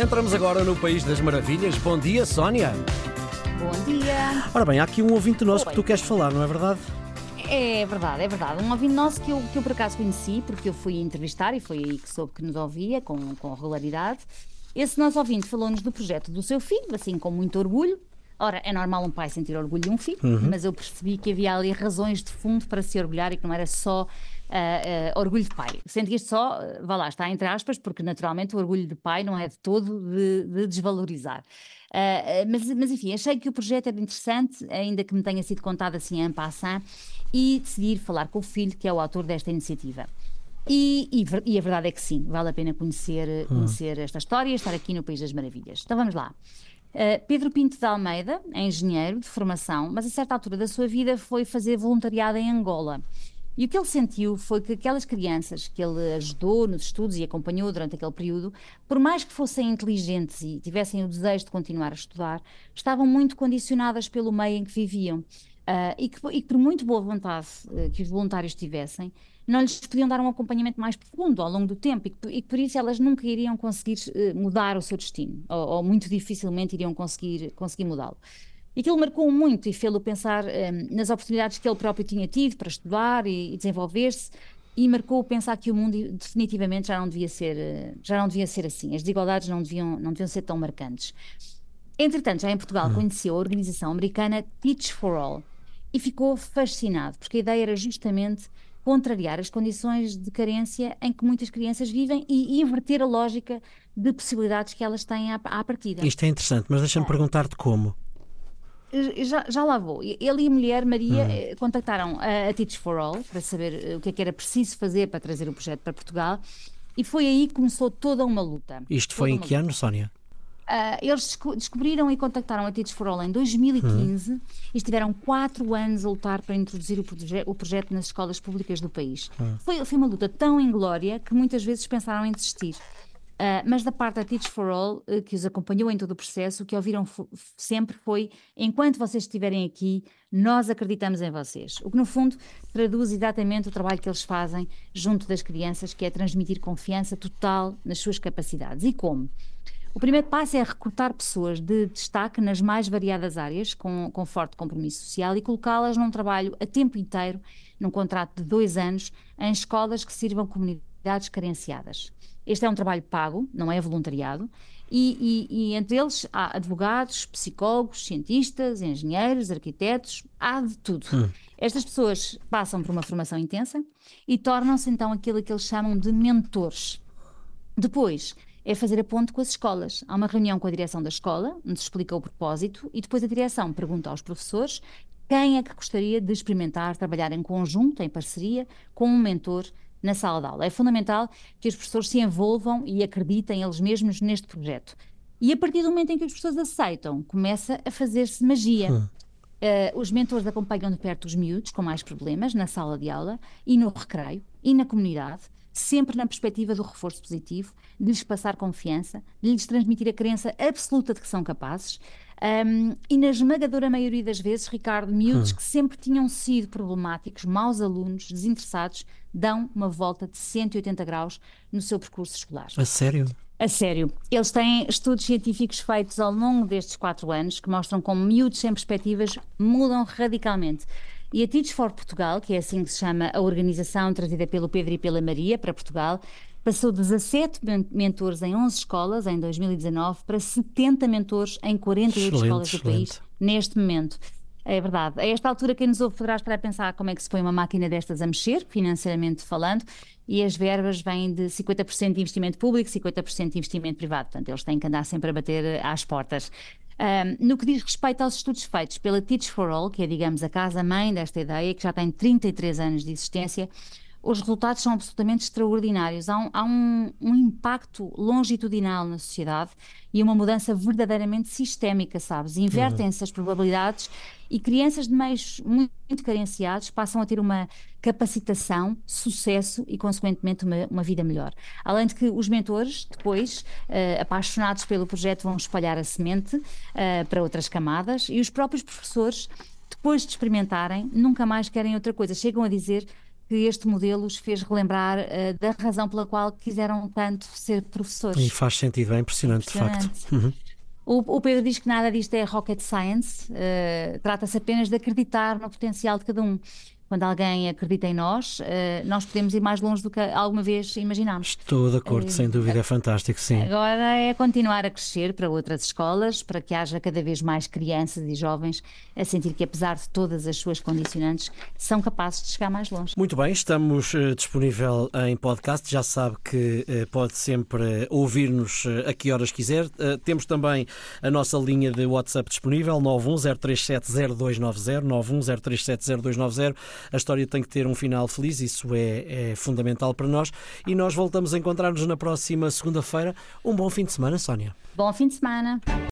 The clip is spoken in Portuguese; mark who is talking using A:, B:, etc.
A: Entramos agora no País das Maravilhas. Bom dia, Sónia.
B: Bom dia.
A: Ora bem, há aqui um ouvinte nosso que tu queres falar, não é verdade?
B: É verdade, é verdade. Um ouvinte nosso que eu, que eu por acaso conheci, porque eu fui entrevistar e foi aí que soube que nos ouvia com, com regularidade. Esse nosso ouvinte falou-nos do projeto do seu filho, assim com muito orgulho. Ora, é normal um pai sentir orgulho de um filho,
A: Uhum.
B: mas eu percebi que havia ali razões de fundo para se orgulhar e que não era só ah, ah, orgulho de pai. Sendo que isto só, ah, vá lá, está entre aspas, porque naturalmente o orgulho de pai não é de todo de, de desvalorizar. Mas, mas enfim, achei que o projeto era interessante, ainda que me tenha sido contado assim en passant, e decidi falar com o filho, que é o autor desta iniciativa. E, e e a verdade é que sim, vale a pena conhecer, conhecer esta história e estar aqui no País das Maravilhas. Então vamos lá. Uh, Pedro Pinto de Almeida é engenheiro de formação, mas a certa altura da sua vida foi fazer voluntariado em Angola. E o que ele sentiu foi que aquelas crianças que ele ajudou nos estudos e acompanhou durante aquele período, por mais que fossem inteligentes e tivessem o desejo de continuar a estudar, estavam muito condicionadas pelo meio em que viviam. Ah, e, que, e que por muito boa vontade eh, que os voluntários tivessem, não lhes podiam dar um acompanhamento mais profundo ao longo do tempo e que, e que por isso elas nunca iriam conseguir eh, mudar o seu destino, ou, ou muito dificilmente iriam conseguir, conseguir mudá-lo. E aquilo marcou muito e fê-lo pensar eh, nas oportunidades que ele próprio tinha tido para estudar e, e desenvolver-se, e marcou pensar que o mundo definitivamente já não devia ser, eh, já não devia ser assim. As desigualdades não deviam, não deviam ser tão marcantes. Entretanto, já em Portugal, conheceu a organização americana Teach for All e ficou fascinado, porque a ideia era justamente contrariar as condições de carência em que muitas crianças vivem e inverter a lógica de possibilidades que elas têm à, à partida.
A: Isto é interessante, mas deixa-me perguntar-te como.
B: Já, já lá vou. Ele e a mulher Maria eh, contactaram a, a Teach for All para saber eh, o que é que era preciso fazer para trazer o projeto para Portugal e foi aí que começou toda uma luta.
A: Isto foi em que ano, Sónia?
B: Ah, eles desco- descobriram e contactaram a Teach for All em 2015 e estiveram quatro anos a lutar para introduzir o, proje- o projeto nas escolas públicas do país. Foi, foi uma luta tão inglória que muitas vezes pensaram em desistir. Ah, mas da parte da Teach for All, eh, que os acompanhou em todo o processo, o que ouviram sempre foi: enquanto vocês estiverem aqui, nós acreditamos em vocês. O que, no fundo, traduz exatamente o trabalho que eles fazem junto das crianças, que é transmitir confiança total nas suas capacidades. E como? O primeiro passo é recrutar pessoas de destaque nas mais variadas áreas, com, com forte compromisso social, e colocá-las num trabalho a tempo inteiro, num contrato de dois anos, em escolas que sirvam comunidades carenciadas. Este é um trabalho pago, não é voluntariado, e, e- e entre eles há advogados, psicólogos, cientistas, engenheiros, arquitetos, há de tudo. Estas pessoas passam por uma formação intensa e tornam-se então aquilo que eles chamam de mentores. Depois é fazer a ponte com as escolas. Há uma reunião com a direção da escola, onde se explica o propósito, e depois a direção pergunta aos professores quem é que gostaria de experimentar trabalhar em conjunto, em parceria, com um mentor na sala de aula. É fundamental que os professores se envolvam e acreditem eles mesmos neste projeto. E a partir do momento em que os professores aceitam, começa a fazer-se magia. Eh, os mentores acompanham de perto os miúdos com mais problemas na sala de aula e no recreio e na comunidade, sempre na perspectiva do reforço positivo, de lhes passar confiança, de lhes transmitir a crença absoluta de que são capazes. Ahm, e na esmagadora maioria das vezes, Ricardo, miúdos que sempre tinham sido problemáticos, maus alunos, desinteressados, dão uma volta de 180 graus no seu percurso escolar.
A: A sério?
B: A sério, eles têm estudos científicos feitos ao longo destes quatro anos que mostram como miúdos sem perspectivas mudam radicalmente. E a Teach for Portugal, que é assim que se chama a organização trazida pelo Pedro e pela Maria para Portugal, passou de 17 men- mentores em 11 escolas em 2019 para 70 mentores em 48
A: Excelente,
B: escolas do país
A: excelente.
B: neste momento. É verdade. A esta altura, quem nos ouve poderá estar a pensar como é que se põe uma máquina destas a mexer, financeiramente falando, e as verbas vêm de 50% de investimento público, 50% de investimento privado. Portanto, eles têm que andar sempre a bater eh, às portas. Ahm, no que diz respeito aos estudos feitos pela Teach for All, que é, digamos, a casa-mãe desta ideia, que já tem 33 anos de existência, os resultados são absolutamente extraordinários. Há um, há um- um impacto longitudinal na sociedade e uma mudança verdadeiramente sistémica, sabes? Invertem-se as probabilidades e crianças de meios muito, carenciados passam a ter uma capacitação, sucesso e, consequentemente, uma, uma vida melhor. Além de que os mentores, depois, eh, apaixonados pelo projeto, vão espalhar a semente eh, para outras camadas e os próprios professores, depois de experimentarem, nunca mais querem outra coisa. Chegam a dizer que este modelo os fez relembrar uh, da razão pela qual quiseram tanto ser professores.
A: E faz sentido, é impressionante, impressionante. de facto. Uhum.
B: O, o, Pedro diz que nada disto é rocket science, uh, trata-se apenas de acreditar no potencial de cada um quando alguém acredita em nós, eh, nós podemos ir mais longe do que alguma vez imaginámos.
A: Estou de acordo, sem dúvida, é fantástico, sim.
B: Agora é continuar a crescer para outras escolas, para que haja cada vez mais crianças e jovens a sentir que, apesar de todas as suas condicionantes, são capazes de chegar mais longe.
A: Muito bem, estamos uh, disponível em podcast, já sabe que pode sempre ouvir-nos a que horas quiser. temos também a nossa linha de WhatsApp disponível, 910370290, 910370290 a história tem que ter um final feliz, isso é, é fundamental para nós. E nós voltamos a encontrar-nos na próxima segunda-feira. Um bom fim de semana, Sónia.
B: Bom fim de semana.